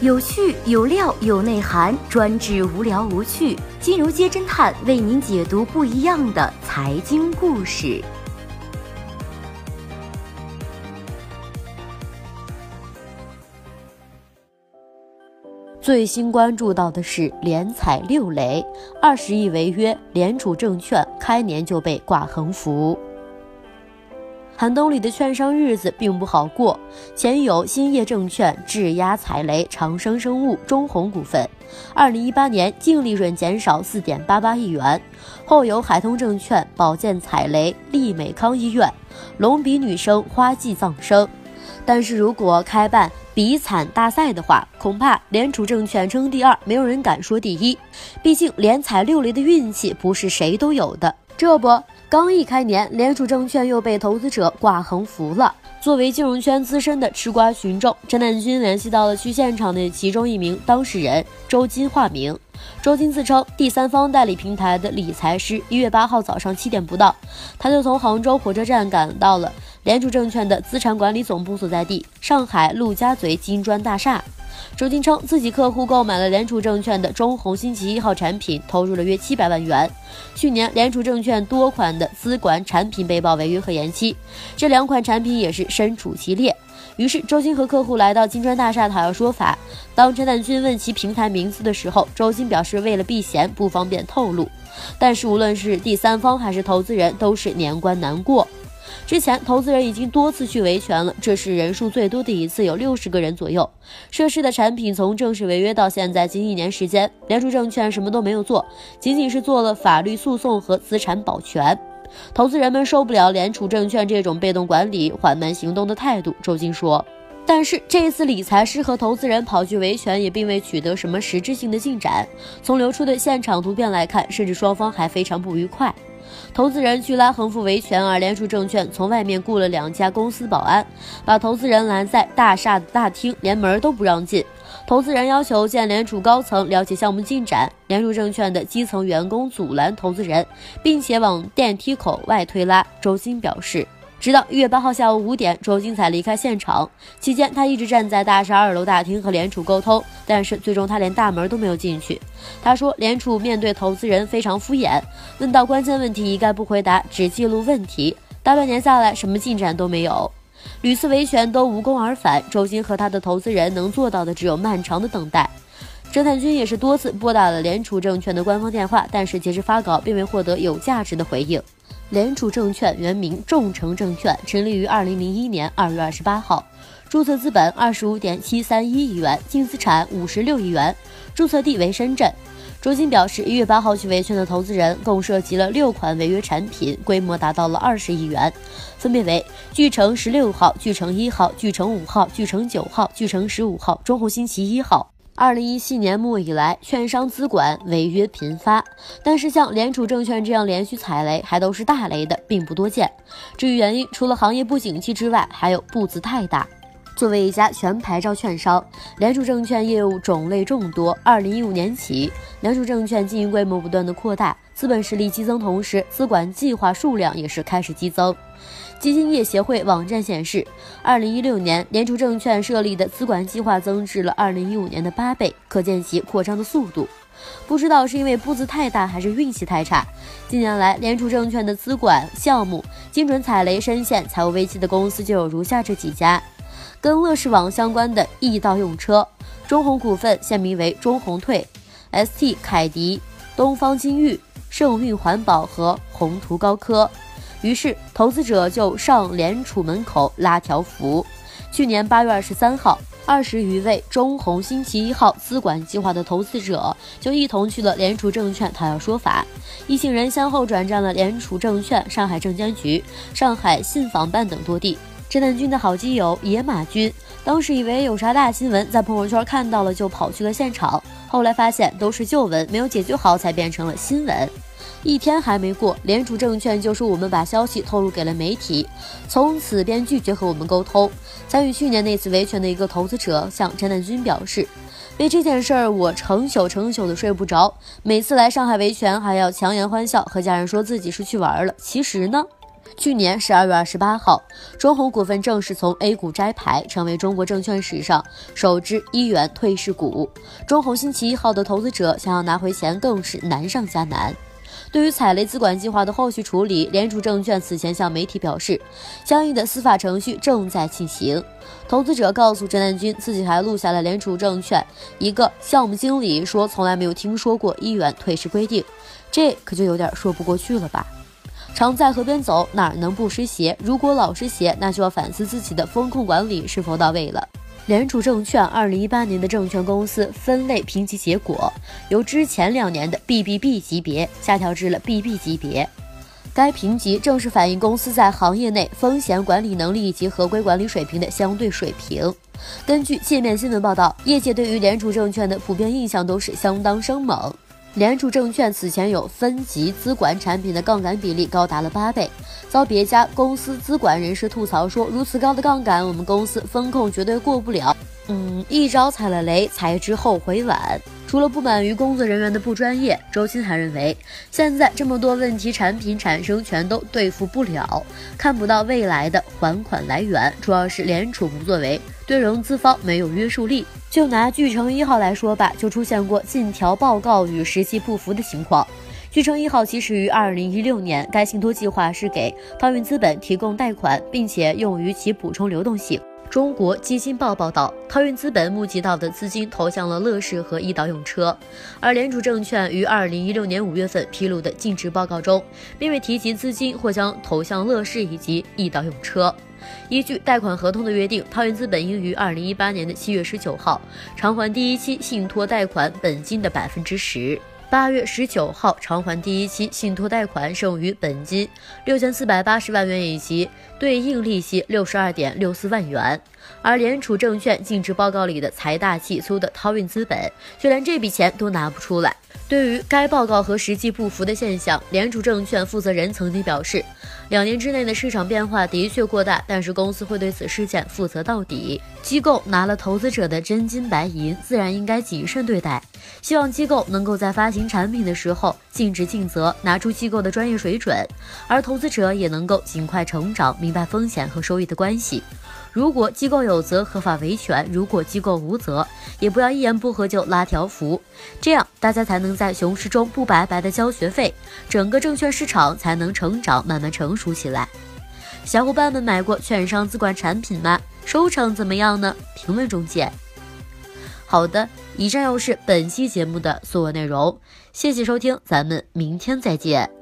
有趣有料有内涵，专治无聊无趣。金融街侦探为您解读不一样的财经故事。最新关注到的是连踩六雷，二十亿违约，联储证券开年就被挂横幅。寒冬里的券商日子并不好过，前有兴业证券质押踩雷长生生物、中弘股份，二零一八年净利润减少四点八八亿元；后有海通证券保荐踩雷利美康医院、隆鼻女生花季葬生。但是如果开办比惨大赛的话，恐怕联储证券称第二，没有人敢说第一。毕竟连踩六雷的运气不是谁都有的。这不。刚一开年，联储证券又被投资者挂横幅了。作为金融圈资深的吃瓜群众，陈南军联系到了去现场的其中一名当事人周金，化名周金，自称第三方代理平台的理财师。一月八号早上七点不到，他就从杭州火车站赶到了联储证券的资产管理总部所在地——上海陆家嘴金砖大厦。周金称，自己客户购买了联储证券的中弘星期一号产品，投入了约七百万元。去年联储证券多款的资管产品被曝违约和延期，这两款产品也是身处其列。于是周金和客户来到金砖大厦讨要说法。当陈丹军问其平台名字的时候，周金表示为了避嫌不方便透露。但是无论是第三方还是投资人，都是年关难过。之前投资人已经多次去维权了，这是人数最多的一次，有六十个人左右。涉事的产品从正式违约到现在近一年时间，联储证券什么都没有做，仅仅是做了法律诉讼和资产保全。投资人们受不了联储证券这种被动管理、缓慢行动的态度。周金说，但是这一次理财师和投资人跑去维权，也并未取得什么实质性的进展。从流出的现场图片来看，甚至双方还非常不愉快。投资人去拉横幅维权，而联储证券从外面雇了两家公司保安，把投资人拦在大厦的大厅，连门都不让进。投资人要求见联储高层了解项目进展，联储证券的基层员工阻拦投资人，并且往电梯口外推拉。周鑫表示。直到一月八号下午五点，周金才离开现场。期间，他一直站在大厦二楼大厅和联储沟通，但是最终他连大门都没有进去。他说，联储面对投资人非常敷衍，问到关键问题一概不回答，只记录问题。大半年下来，什么进展都没有，屡次维权都无功而返。周金和他的投资人能做到的只有漫长的等待。侦探君也是多次拨打了联储证券的官方电话，但是截至发稿，并未获得有价值的回应。联储证券原名众诚证券，成立于二零零一年二月二十八号，注册资本二十五点七三一亿元，净资产五十六亿元，注册地为深圳。卓金表示，一月八号去维权的投资人共涉及了六款违约产品，规模达到了二十亿元，分别为巨城十六号、巨城一号、巨城五号、巨城九号、巨城十五号、中弘星期一号。二零一七年末以来，券商资管违约频发，但是像联储证券这样连续踩雷还都是大雷的，并不多见。至于原因，除了行业不景气之外，还有步子太大。作为一家全牌照券商，联储证券业务种类众多。二零一五年起，联储证券经营规模不断的扩大，资本实力激增，同时资管计划数量也是开始激增。基金业协会网站显示，二零一六年联储证券设立的资管计划增至了二零一五年的八倍，可见其扩张的速度。不知道是因为步子太大，还是运气太差。近年来，联储证券的资管项目精准踩雷，深陷财务危机的公司就有如下这几家：跟乐视网相关的易到用车、中弘股份现名为中弘退、ST 凯迪、东方金域、盛运环保和宏图高科。于是，投资者就上联储门口拉条幅。去年八月二十三号，二十余位中弘星期一号资管计划的投资者就一同去了联储证券讨要说法。一行人先后转战了联储证券、上海证监局、上海信访办等多地。侦探君的好基友野马君当时以为有啥大新闻，在朋友圈看到了就跑去了现场，后来发现都是旧闻，没有解决好，才变成了新闻。一天还没过，联储证券就说我们把消息透露给了媒体，从此便拒绝和我们沟通。参与去年那次维权的一个投资者向陈南军表示，为这件事儿我成宿成宿的睡不着，每次来上海维权还要强颜欢笑，和家人说自己是去玩了。其实呢，去年十二月二十八号，中弘股份正式从 A 股摘牌，成为中国证券史上首支一元退市股。中弘星期一号的投资者想要拿回钱，更是难上加难。对于踩雷资管计划的后续处理，联储证券此前向媒体表示，相应的司法程序正在进行。投资者告诉郑南军，自己还录下了联储证券一个项目经理说从来没有听说过一元退市规定，这可就有点说不过去了吧？常在河边走，哪能不湿鞋？如果老湿鞋，那就要反思自己的风控管理是否到位了。联储证券二零一八年的证券公司分类评级结果，由之前两年的 BBB 级别下调至了 BB 级别。该评级正是反映公司在行业内风险管理能力以及合规管理水平的相对水平。根据界面新闻报道，业界对于联储证券的普遍印象都是相当生猛。联储证券此前有分级资管产品的杠杆比例高达了八倍，遭别家公司资管人士吐槽说，如此高的杠杆，我们公司风控绝对过不了。嗯，一招踩了雷，才知后悔晚。除了不满于工作人员的不专业，周鑫还认为，现在这么多问题产品产生，全都对付不了，看不到未来的还款来源，主要是联储不作为，对融资方没有约束力。就拿巨城一号来说吧，就出现过尽调报告与实际不符的情况。巨城一号起始于二零一六年，该信托计划是给汤运资本提供贷款，并且用于其补充流动性。中国基金报报道，涛运资本募集到的资金投向了乐视和易到用车，而联储证券于二零一六年五月份披露的净值报告中，并未提及资金或将投向乐视以及易到用车。依据贷款合同的约定，涛运资本应于二零一八年的七月十九号偿还第一期信托贷款本金的百分之十。八月十九号偿还第一期信托贷款剩余本金六千四百八十万元以及对应利息六十二点六四万元，而联储证券净值报告里的财大气粗的涛运资本却连这笔钱都拿不出来。对于该报告和实际不符的现象，联储证券负责人曾经表示，两年之内的市场变化的确过大，但是公司会对此事件负责到底。机构拿了投资者的真金白银，自然应该谨慎对待。希望机构能够在发行产品的时候尽职尽责，拿出机构的专业水准，而投资者也能够尽快成长，明白风险和收益的关系。如果机构有责，合法维权；如果机构无责，也不要一言不合就拉条幅，这样大家才能在熊市中不白白的交学费，整个证券市场才能成长，慢慢成熟起来。小伙伴们买过券商资管产品吗？收成怎么样呢？评论中见。好的，以上又是本期节目的所有内容，谢谢收听，咱们明天再见。